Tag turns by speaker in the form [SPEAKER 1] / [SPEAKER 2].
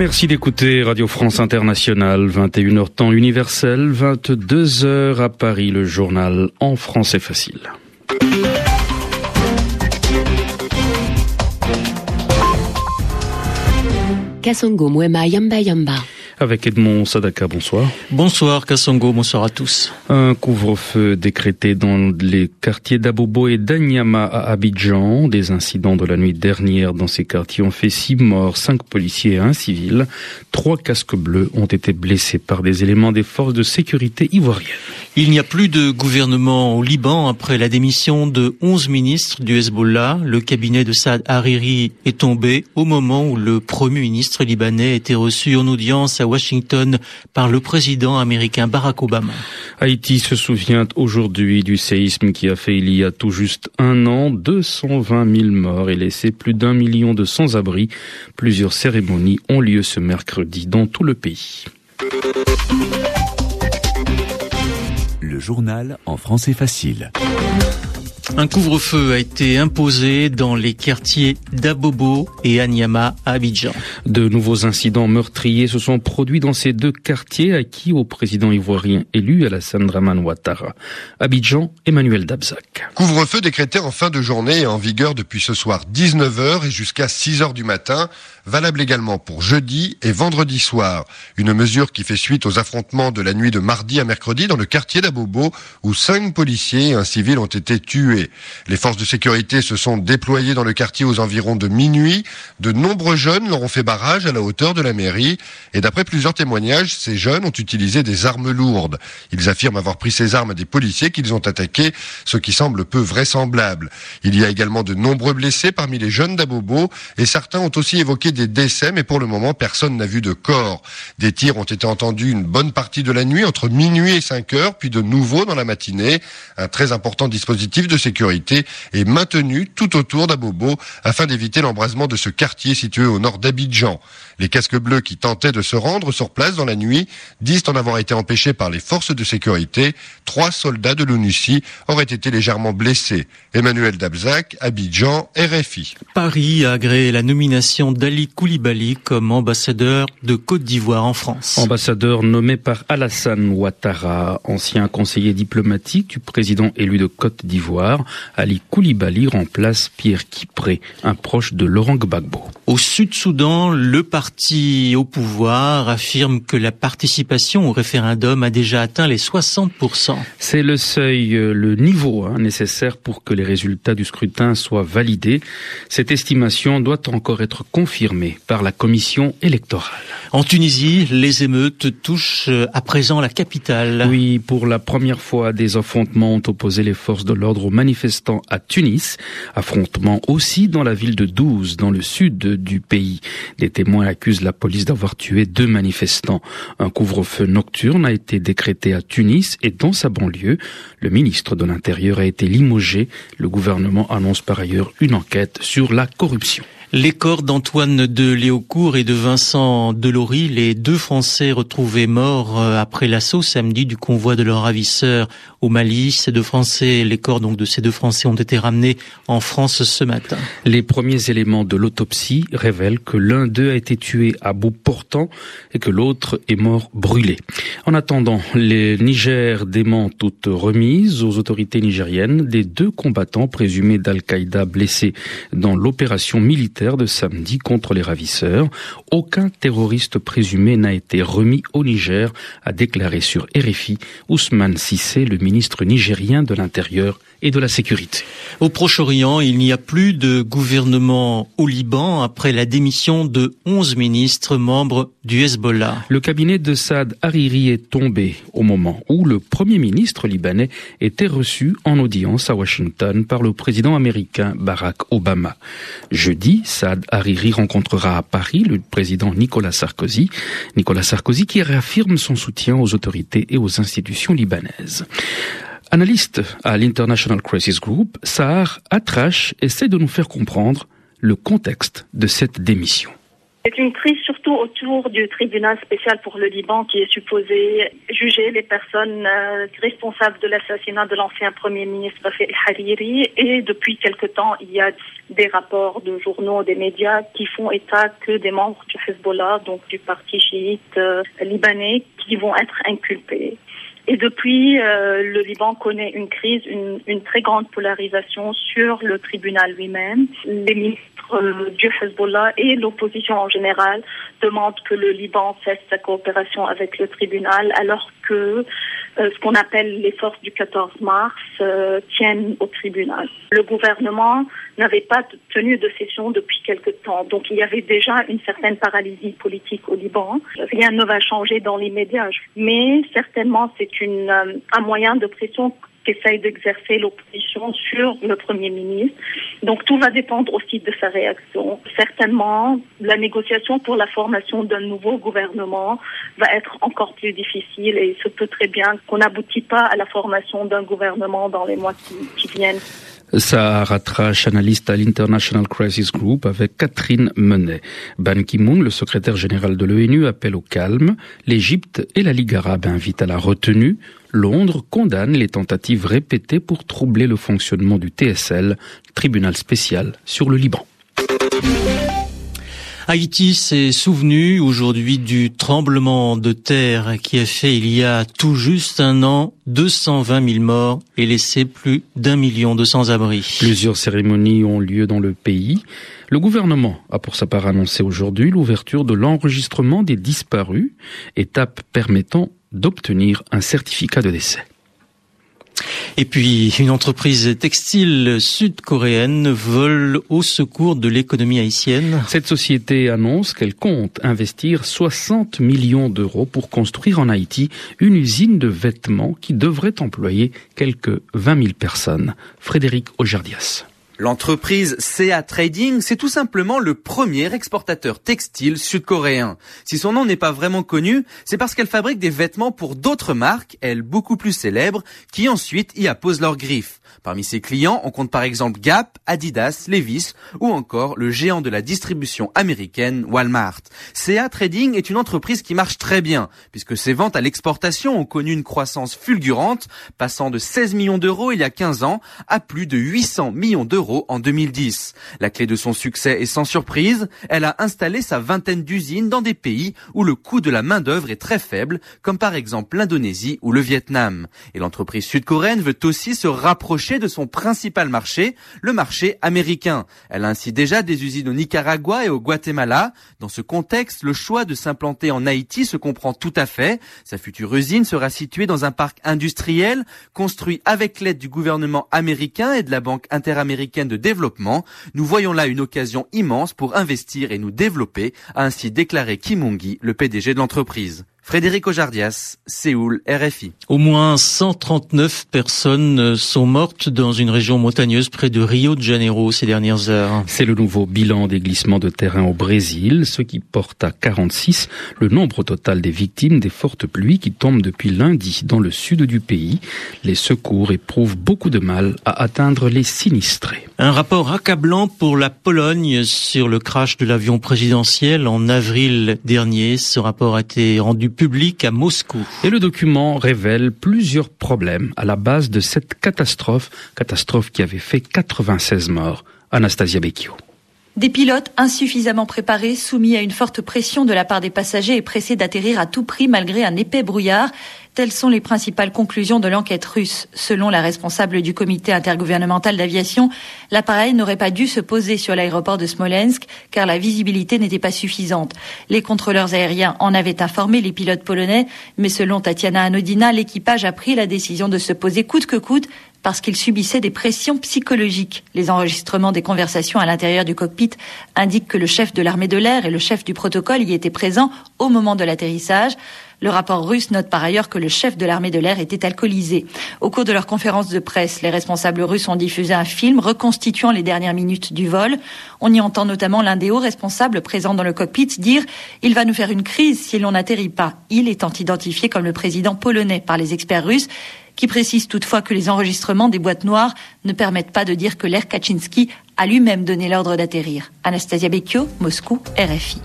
[SPEAKER 1] Merci d'écouter Radio France Internationale, 21h temps universel, 22h à Paris, le journal en français facile.
[SPEAKER 2] Kasongo Mwema Yamba Yamba
[SPEAKER 1] avec Edmond Sadaka. Bonsoir.
[SPEAKER 3] Bonsoir Kassongo, bonsoir à tous.
[SPEAKER 1] Un couvre-feu décrété dans les quartiers d'Abobo et d'Anyama à Abidjan. Des incidents de la nuit dernière dans ces quartiers ont fait six morts, cinq policiers et un civil. Trois casques bleus ont été blessés par des éléments des forces de sécurité ivoiriennes.
[SPEAKER 3] Il n'y a plus de gouvernement au Liban après la démission de 11 ministres du Hezbollah. Le cabinet de Saad Hariri est tombé au moment où le premier ministre libanais était reçu en audience à Washington par le président américain Barack Obama.
[SPEAKER 1] Haïti se souvient aujourd'hui du séisme qui a fait il y a tout juste un an 220 000 morts et laissé plus d'un million de sans-abri. Plusieurs cérémonies ont lieu ce mercredi dans tout le pays.
[SPEAKER 4] Journal en français facile.
[SPEAKER 3] Un couvre-feu a été imposé dans les quartiers d'Abobo et Anyama à Abidjan.
[SPEAKER 1] De nouveaux incidents meurtriers se sont produits dans ces deux quartiers acquis au président ivoirien élu Alassane Draman Ouattara. Abidjan, Emmanuel Dabzac.
[SPEAKER 5] Couvre-feu décrété en fin de journée et en vigueur depuis ce soir 19h et jusqu'à 6h du matin valable également pour jeudi et vendredi soir. Une mesure qui fait suite aux affrontements de la nuit de mardi à mercredi dans le quartier d'Abobo où cinq policiers et un civil ont été tués. Les forces de sécurité se sont déployées dans le quartier aux environs de minuit. De nombreux jeunes leur ont fait barrage à la hauteur de la mairie et d'après plusieurs témoignages, ces jeunes ont utilisé des armes lourdes. Ils affirment avoir pris ces armes à des policiers qu'ils ont attaqués, ce qui semble peu vraisemblable. Il y a également de nombreux blessés parmi les jeunes d'Abobo et certains ont aussi évoqué des décès, mais pour le moment, personne n'a vu de corps. Des tirs ont été entendus une bonne partie de la nuit, entre minuit et 5 heures, puis de nouveau dans la matinée. Un très important dispositif de sécurité est maintenu tout autour d'Abobo afin d'éviter l'embrasement de ce quartier situé au nord d'Abidjan. Les casques bleus qui tentaient de se rendre sur place dans la nuit disent en avoir été empêchés par les forces de sécurité. Trois soldats de l'ONUCI auraient été légèrement blessés. Emmanuel Dabzac, Abidjan, RFI.
[SPEAKER 3] Paris a agréé la nomination d'Ali Koulibaly comme ambassadeur de Côte d'Ivoire en France.
[SPEAKER 1] Ambassadeur nommé par Alassane Ouattara, ancien conseiller diplomatique du président élu de Côte d'Ivoire, Ali Koulibaly remplace Pierre Kipré, un proche de Laurent Gbagbo.
[SPEAKER 3] Au Sud-Soudan, le parti au pouvoir affirme que la participation au référendum a déjà atteint les 60%.
[SPEAKER 1] C'est le seuil, euh, le niveau hein, nécessaire pour que les résultats du scrutin soient validés. Cette estimation doit encore être confirmée par la commission électorale.
[SPEAKER 3] En Tunisie, les émeutes touchent euh, à présent la capitale.
[SPEAKER 1] Oui, pour la première fois, des affrontements ont opposé les forces de l'ordre aux manifestants à Tunis. Affrontements aussi dans la ville de Douze, dans le sud du pays. Des témoins accusent la police d'avoir tué deux manifestants. Un couvre-feu nocturne a été décrété à Tunis et dans sa banlieue. Le ministre de l'Intérieur a été limogé. Le gouvernement annonce par ailleurs une enquête sur la corruption.
[SPEAKER 3] Les corps d'Antoine de Léaucourt et de Vincent Delory, les deux Français retrouvés morts euh, après l'assaut samedi du convoi de leur ravisseur au Mali. Ces deux Français, les corps donc de ces deux Français ont été ramenés en France ce matin.
[SPEAKER 1] Les premiers éléments de l'autopsie révèlent que l'un d'eux a été tué à bout portant et que l'autre est mort brûlé. En attendant, les Niger dément toute remise aux autorités nigériennes des deux combattants présumés d'Al-Qaïda blessés dans l'opération militaire de samedi contre les ravisseurs. Aucun terroriste présumé n'a été remis au Niger, a déclaré sur RFI Ousmane Sissé, le ministre nigérien de l'Intérieur et de la sécurité.
[SPEAKER 3] Au Proche-Orient, il n'y a plus de gouvernement au Liban après la démission de 11 ministres membres du Hezbollah.
[SPEAKER 1] Le cabinet de Saad Hariri est tombé au moment où le premier ministre libanais était reçu en audience à Washington par le président américain Barack Obama. Jeudi, Saad Hariri rencontrera à Paris le président Nicolas Sarkozy. Nicolas Sarkozy qui réaffirme son soutien aux autorités et aux institutions libanaises. Analyste à l'International Crisis Group, Sahar Atrash essaie de nous faire comprendre le contexte de cette démission.
[SPEAKER 6] C'est une crise surtout autour du tribunal spécial pour le Liban qui est supposé juger les personnes euh, responsables de l'assassinat de l'ancien Premier ministre Rafi El-Hariri. Et depuis quelque temps, il y a des rapports de journaux, des médias qui font état que des membres du Hezbollah, donc du parti chiite euh, libanais, qui vont être inculpés. Et depuis, euh, le Liban connaît une crise, une, très grande polarisation sur le tribunal lui-même. Les ministres euh, du Hezbollah et l'opposition en général demandent que le Liban fasse sa coopération avec le tribunal, alors que ce qu'on appelle les forces du 14 mars euh, tiennent au tribunal. Le gouvernement n'avait pas tenu de session depuis quelque temps, donc il y avait déjà une certaine paralysie politique au Liban. Rien ne va changer dans l'immédiat, mais certainement c'est un moyen de pression qu'essaye d'exercer l'opposition sur le Premier ministre. Donc tout va dépendre aussi de sa réaction. Certainement, la négociation pour la formation d'un nouveau gouvernement va être encore plus difficile et il se peut très bien qu'on n'aboutit pas à la formation d'un gouvernement dans les mois qui, qui viennent.
[SPEAKER 1] Sahara Trash, analyste à l'International Crisis Group avec Catherine Menet. Ban Ki-moon, le secrétaire général de l'ONU, appelle au calme. L'Égypte et la Ligue arabe invitent à la retenue. Londres condamne les tentatives répétées pour troubler le fonctionnement du TSL, tribunal spécial sur le Liban.
[SPEAKER 3] Haïti s'est souvenu aujourd'hui du tremblement de terre qui a fait il y a tout juste un an 220 000 morts et laissé plus d'un million de sans-abri.
[SPEAKER 1] Plusieurs cérémonies ont lieu dans le pays. Le gouvernement a pour sa part annoncé aujourd'hui l'ouverture de l'enregistrement des disparus, étape permettant d'obtenir un certificat de décès.
[SPEAKER 3] Et puis, une entreprise textile sud-coréenne vole au secours de l'économie haïtienne.
[SPEAKER 1] Cette société annonce qu'elle compte investir 60 millions d'euros pour construire en Haïti une usine de vêtements qui devrait employer quelques 20 000 personnes. Frédéric Ojardias.
[SPEAKER 7] L'entreprise CA Trading, c'est tout simplement le premier exportateur textile sud-coréen. Si son nom n'est pas vraiment connu, c'est parce qu'elle fabrique des vêtements pour d'autres marques, elles beaucoup plus célèbres, qui ensuite y apposent leurs griffes. Parmi ses clients, on compte par exemple Gap, Adidas, Levi's ou encore le géant de la distribution américaine Walmart. CA Trading est une entreprise qui marche très bien puisque ses ventes à l'exportation ont connu une croissance fulgurante, passant de 16 millions d'euros il y a 15 ans à plus de 800 millions d'euros en 2010. La clé de son succès est sans surprise, elle a installé sa vingtaine d'usines dans des pays où le coût de la main-d'œuvre est très faible, comme par exemple l'Indonésie ou le Vietnam. Et l'entreprise sud-coréenne veut aussi se rapprocher de son principal marché, le marché américain. Elle a ainsi déjà des usines au Nicaragua et au Guatemala. Dans ce contexte, le choix de s'implanter en Haïti se comprend tout à fait. Sa future usine sera située dans un parc industriel construit avec l'aide du gouvernement américain et de la Banque interaméricaine de développement. Nous voyons là une occasion immense pour investir et nous développer, a ainsi déclaré Kim Mungi, le PDG de l'entreprise. Frédéric Ojardias, Séoul, RFI.
[SPEAKER 3] Au moins 139 personnes sont mortes dans une région montagneuse près de Rio de Janeiro ces dernières heures.
[SPEAKER 1] C'est le nouveau bilan des glissements de terrain au Brésil, ce qui porte à 46 le nombre total des victimes des fortes pluies qui tombent depuis lundi dans le sud du pays. Les secours éprouvent beaucoup de mal à atteindre les sinistrés.
[SPEAKER 3] Un rapport accablant pour la Pologne sur le crash de l'avion présidentiel en avril dernier. Ce rapport a été rendu public à Moscou.
[SPEAKER 1] Et le document révèle plusieurs problèmes à la base de cette catastrophe, catastrophe qui avait fait 96 morts. Anastasia Becchio.
[SPEAKER 8] Des pilotes insuffisamment préparés, soumis à une forte pression de la part des passagers et pressés d'atterrir à tout prix malgré un épais brouillard. Telles sont les principales conclusions de l'enquête russe. Selon la responsable du comité intergouvernemental d'aviation, l'appareil n'aurait pas dû se poser sur l'aéroport de Smolensk car la visibilité n'était pas suffisante. Les contrôleurs aériens en avaient informé les pilotes polonais, mais selon Tatiana Anodina, l'équipage a pris la décision de se poser coûte que coûte parce qu'il subissait des pressions psychologiques. Les enregistrements des conversations à l'intérieur du cockpit indiquent que le chef de l'armée de l'air et le chef du protocole y étaient présents au moment de l'atterrissage. Le rapport russe note par ailleurs que le chef de l'armée de l'air était alcoolisé. Au cours de leur conférence de presse, les responsables russes ont diffusé un film reconstituant les dernières minutes du vol. On y entend notamment l'un des hauts responsables présents dans le cockpit dire « Il va nous faire une crise si l'on n'atterrit pas ». Il étant identifié comme le président polonais par les experts russes qui précise toutefois que les enregistrements des boîtes noires ne permettent pas de dire que l'air Kaczynski a lui-même donné l'ordre d'atterrir. Anastasia Becchio, Moscou, RFI.